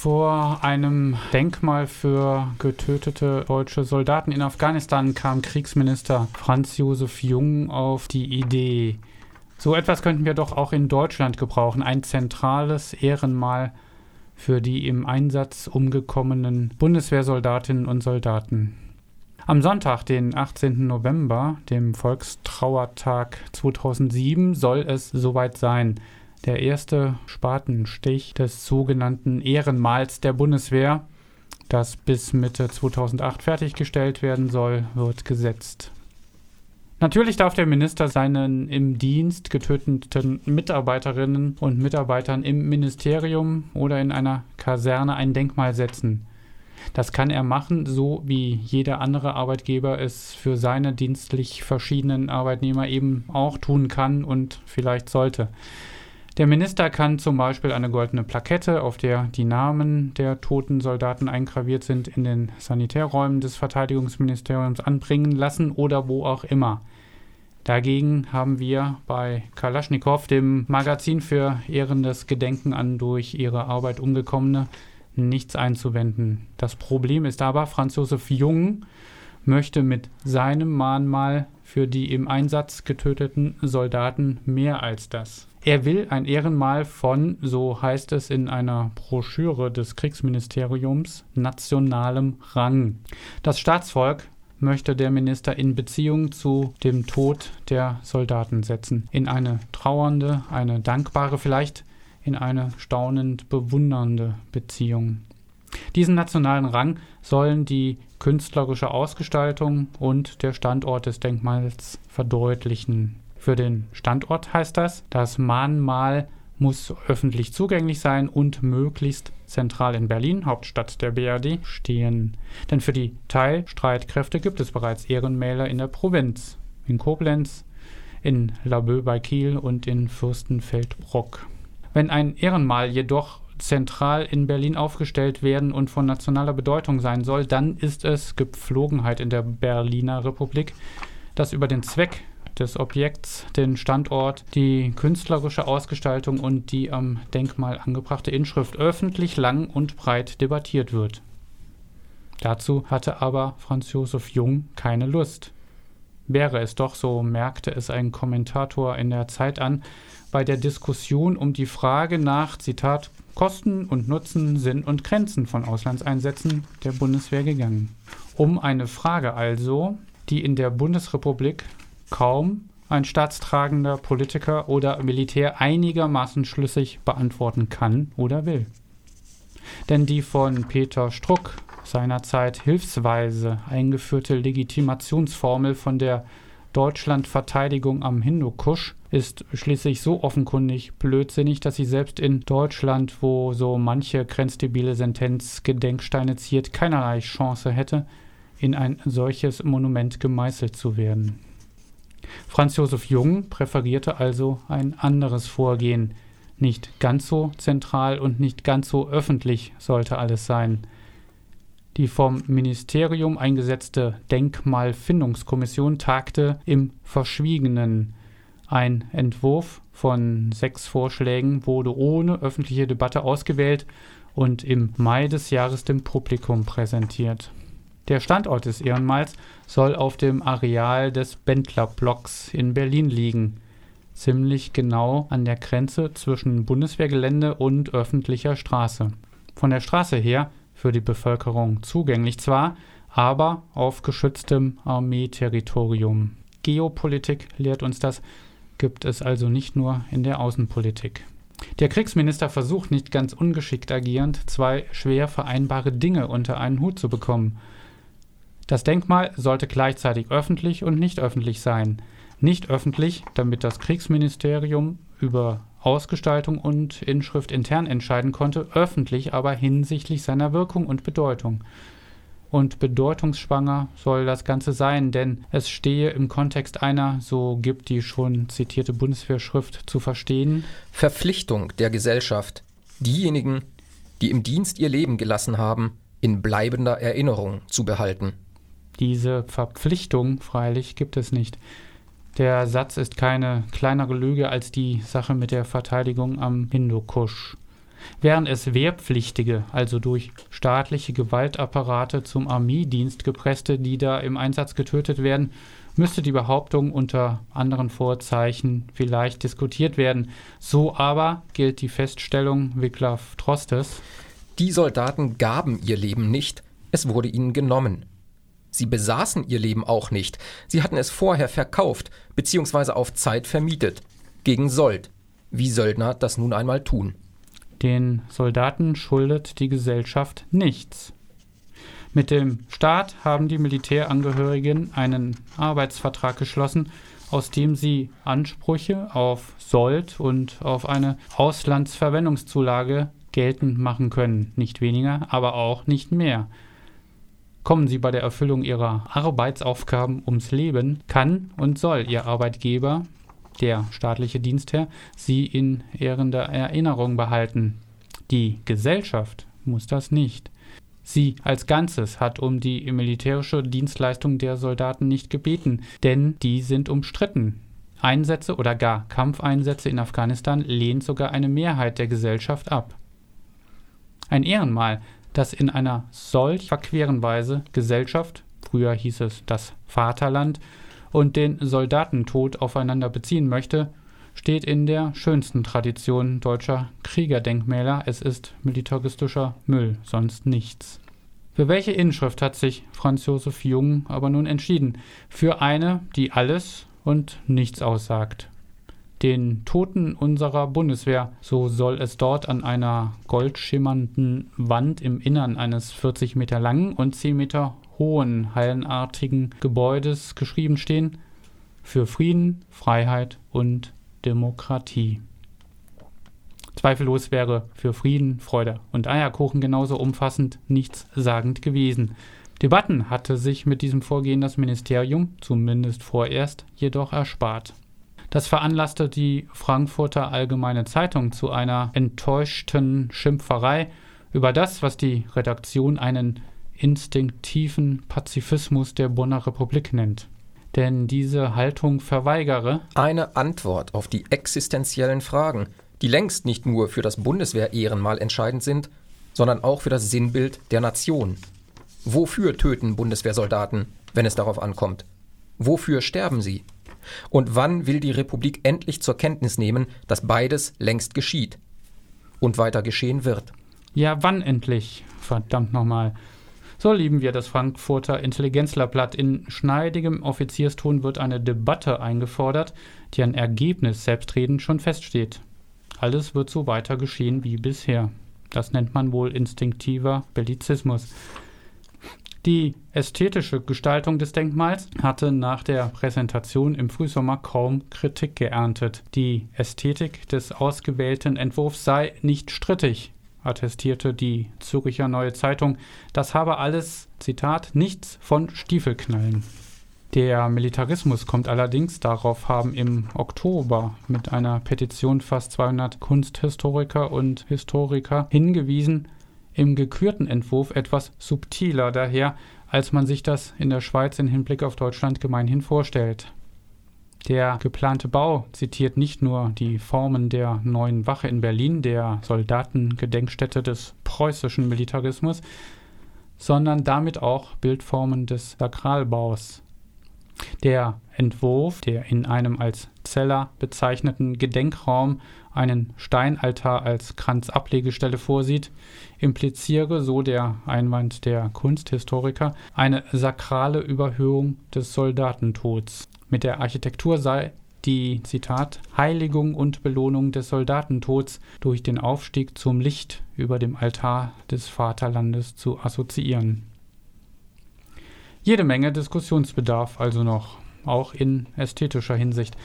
Vor einem Denkmal für getötete deutsche Soldaten in Afghanistan kam Kriegsminister Franz Josef Jung auf die Idee, so etwas könnten wir doch auch in Deutschland gebrauchen, ein zentrales Ehrenmal für die im Einsatz umgekommenen Bundeswehrsoldatinnen und Soldaten. Am Sonntag, den 18. November, dem Volkstrauertag 2007, soll es soweit sein der erste Spatenstich des sogenannten Ehrenmals der Bundeswehr, das bis Mitte 2008 fertiggestellt werden soll, wird gesetzt. Natürlich darf der Minister seinen im Dienst getöteten Mitarbeiterinnen und Mitarbeitern im Ministerium oder in einer Kaserne ein Denkmal setzen. Das kann er machen, so wie jeder andere Arbeitgeber es für seine dienstlich verschiedenen Arbeitnehmer eben auch tun kann und vielleicht sollte. Der Minister kann zum Beispiel eine goldene Plakette, auf der die Namen der toten Soldaten eingraviert sind, in den Sanitärräumen des Verteidigungsministeriums anbringen lassen oder wo auch immer. Dagegen haben wir bei Kalaschnikow, dem Magazin für ehrendes Gedenken an durch ihre Arbeit umgekommene, nichts einzuwenden. Das Problem ist aber, Franz Josef Jung möchte mit seinem Mahnmal für die im Einsatz getöteten Soldaten mehr als das. Er will ein Ehrenmal von, so heißt es in einer Broschüre des Kriegsministeriums, nationalem Rang. Das Staatsvolk möchte der Minister in Beziehung zu dem Tod der Soldaten setzen. In eine trauernde, eine dankbare, vielleicht in eine staunend bewundernde Beziehung. Diesen nationalen Rang sollen die künstlerische Ausgestaltung und der Standort des Denkmals verdeutlichen. Für den Standort heißt das, das Mahnmal muss öffentlich zugänglich sein und möglichst zentral in Berlin, Hauptstadt der BRD, stehen. Denn für die Teilstreitkräfte gibt es bereits Ehrenmäler in der Provinz, in Koblenz, in Laboe bei Kiel und in Fürstenfeldbruck. Wenn ein Ehrenmal jedoch zentral in Berlin aufgestellt werden und von nationaler Bedeutung sein soll, dann ist es Gepflogenheit in der Berliner Republik, dass über den Zweck des Objekts, den Standort, die künstlerische Ausgestaltung und die am Denkmal angebrachte Inschrift öffentlich lang und breit debattiert wird. Dazu hatte aber Franz Josef Jung keine Lust. Wäre es doch, so merkte es ein Kommentator in der Zeit an, bei der Diskussion um die Frage nach, Zitat, Kosten und Nutzen, Sinn und Grenzen von Auslandseinsätzen der Bundeswehr gegangen. Um eine Frage also, die in der Bundesrepublik kaum ein staatstragender Politiker oder Militär einigermaßen schlüssig beantworten kann oder will. Denn die von Peter Struck seinerzeit hilfsweise eingeführte Legitimationsformel von der Deutschlandverteidigung am Hindukusch ist schließlich so offenkundig blödsinnig, dass sie selbst in Deutschland, wo so manche grenzdebile Sentenz Gedenksteine ziert, keinerlei Chance hätte, in ein solches Monument gemeißelt zu werden. Franz Josef Jung präferierte also ein anderes Vorgehen. Nicht ganz so zentral und nicht ganz so öffentlich sollte alles sein. Die vom Ministerium eingesetzte Denkmalfindungskommission tagte im Verschwiegenen. Ein Entwurf von sechs Vorschlägen wurde ohne öffentliche Debatte ausgewählt und im Mai des Jahres dem Publikum präsentiert. Der Standort des Ehrenmals soll auf dem Areal des Bendlerblocks in Berlin liegen, ziemlich genau an der Grenze zwischen Bundeswehrgelände und öffentlicher Straße. Von der Straße her für die Bevölkerung zugänglich zwar, aber auf geschütztem Armeeterritorium. Geopolitik lehrt uns das, gibt es also nicht nur in der Außenpolitik. Der Kriegsminister versucht nicht ganz ungeschickt agierend, zwei schwer vereinbare Dinge unter einen Hut zu bekommen. Das Denkmal sollte gleichzeitig öffentlich und nicht öffentlich sein. Nicht öffentlich, damit das Kriegsministerium über Ausgestaltung und Inschrift intern entscheiden konnte, öffentlich aber hinsichtlich seiner Wirkung und Bedeutung. Und bedeutungsschwanger soll das Ganze sein, denn es stehe im Kontext einer, so gibt die schon zitierte Bundeswehrschrift zu verstehen, Verpflichtung der Gesellschaft, diejenigen, die im Dienst ihr Leben gelassen haben, in bleibender Erinnerung zu behalten. Diese Verpflichtung freilich gibt es nicht. Der Satz ist keine kleinere Lüge als die Sache mit der Verteidigung am Hindukusch. Wären es Wehrpflichtige, also durch staatliche Gewaltapparate zum Armeedienst gepresste, die da im Einsatz getötet werden, müsste die Behauptung unter anderen Vorzeichen vielleicht diskutiert werden. So aber gilt die Feststellung Wiglaf Trostes. Die Soldaten gaben ihr Leben nicht, es wurde ihnen genommen. Sie besaßen ihr Leben auch nicht, sie hatten es vorher verkauft bzw. auf Zeit vermietet, gegen Sold, wie Söldner das nun einmal tun. Den Soldaten schuldet die Gesellschaft nichts. Mit dem Staat haben die Militärangehörigen einen Arbeitsvertrag geschlossen, aus dem sie Ansprüche auf Sold und auf eine Auslandsverwendungszulage geltend machen können. Nicht weniger, aber auch nicht mehr. Kommen sie bei der Erfüllung ihrer Arbeitsaufgaben ums Leben, kann und soll ihr Arbeitgeber, der staatliche Dienstherr, sie in ehrender Erinnerung behalten. Die Gesellschaft muss das nicht. Sie als Ganzes hat um die militärische Dienstleistung der Soldaten nicht gebeten, denn die sind umstritten. Einsätze oder gar Kampfeinsätze in Afghanistan lehnt sogar eine Mehrheit der Gesellschaft ab. Ein Ehrenmal, das in einer solch verqueren Weise Gesellschaft, früher hieß es das Vaterland, und den Soldatentod aufeinander beziehen möchte, steht in der schönsten Tradition deutscher Kriegerdenkmäler. Es ist militaristischer Müll, sonst nichts. Für welche Inschrift hat sich Franz Josef Jung aber nun entschieden? Für eine, die alles und nichts aussagt. Den Toten unserer Bundeswehr, so soll es dort an einer goldschimmernden Wand im Innern eines 40 Meter langen und 10 Meter hohen hallenartigen Gebäudes geschrieben stehen, für Frieden, Freiheit und Demokratie. Zweifellos wäre für Frieden, Freude und Eierkuchen genauso umfassend nichtssagend gewesen. Debatten hatte sich mit diesem Vorgehen das Ministerium, zumindest vorerst, jedoch erspart. Das veranlasste die Frankfurter Allgemeine Zeitung zu einer enttäuschten Schimpferei über das, was die Redaktion einen instinktiven Pazifismus der Bonner Republik nennt denn diese Haltung verweigere eine Antwort auf die existenziellen Fragen, die längst nicht nur für das Bundeswehr-Ehrenmal entscheidend sind, sondern auch für das Sinnbild der Nation. Wofür töten Bundeswehrsoldaten, wenn es darauf ankommt? Wofür sterben sie? Und wann will die Republik endlich zur Kenntnis nehmen, dass beides längst geschieht und weiter geschehen wird? Ja, wann endlich? Verdammt nochmal. So lieben wir das Frankfurter Intelligenzlerblatt. In schneidigem Offizierston wird eine Debatte eingefordert, die ein Ergebnis selbstredend schon feststeht. Alles wird so weiter geschehen wie bisher. Das nennt man wohl instinktiver Bellizismus. Die ästhetische Gestaltung des Denkmals hatte nach der Präsentation im Frühsommer kaum Kritik geerntet. Die Ästhetik des ausgewählten Entwurfs sei nicht strittig attestierte die Züricher Neue Zeitung, das habe alles, Zitat, nichts von Stiefelknallen. Der Militarismus kommt allerdings, darauf haben im Oktober mit einer Petition fast 200 Kunsthistoriker und Historiker hingewiesen, im gekürten Entwurf etwas subtiler daher, als man sich das in der Schweiz im Hinblick auf Deutschland gemeinhin vorstellt. Der geplante Bau zitiert nicht nur die Formen der neuen Wache in Berlin, der Soldatengedenkstätte des preußischen Militarismus, sondern damit auch Bildformen des Sakralbaus. Der Entwurf, der in einem als Zeller bezeichneten Gedenkraum einen Steinaltar als Kranzablegestelle vorsieht, impliziere, so der Einwand der Kunsthistoriker, eine sakrale Überhöhung des Soldatentods. Mit der Architektur sei die, Zitat, Heiligung und Belohnung des Soldatentods durch den Aufstieg zum Licht über dem Altar des Vaterlandes zu assoziieren. Jede Menge Diskussionsbedarf also noch, auch in ästhetischer Hinsicht.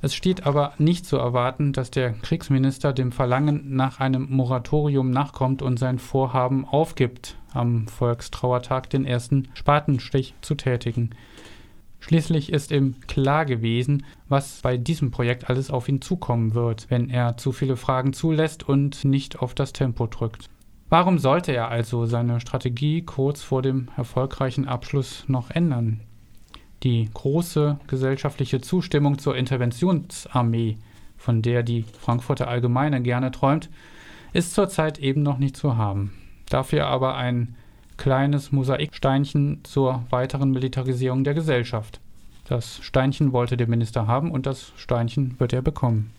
Es steht aber nicht zu erwarten, dass der Kriegsminister dem Verlangen nach einem Moratorium nachkommt und sein Vorhaben aufgibt, am Volkstrauertag den ersten Spatenstich zu tätigen. Schließlich ist ihm klar gewesen, was bei diesem Projekt alles auf ihn zukommen wird, wenn er zu viele Fragen zulässt und nicht auf das Tempo drückt. Warum sollte er also seine Strategie kurz vor dem erfolgreichen Abschluss noch ändern? Die große gesellschaftliche Zustimmung zur Interventionsarmee, von der die Frankfurter Allgemeine gerne träumt, ist zurzeit eben noch nicht zu haben. Dafür aber ein kleines Mosaiksteinchen zur weiteren Militarisierung der Gesellschaft. Das Steinchen wollte der Minister haben und das Steinchen wird er bekommen.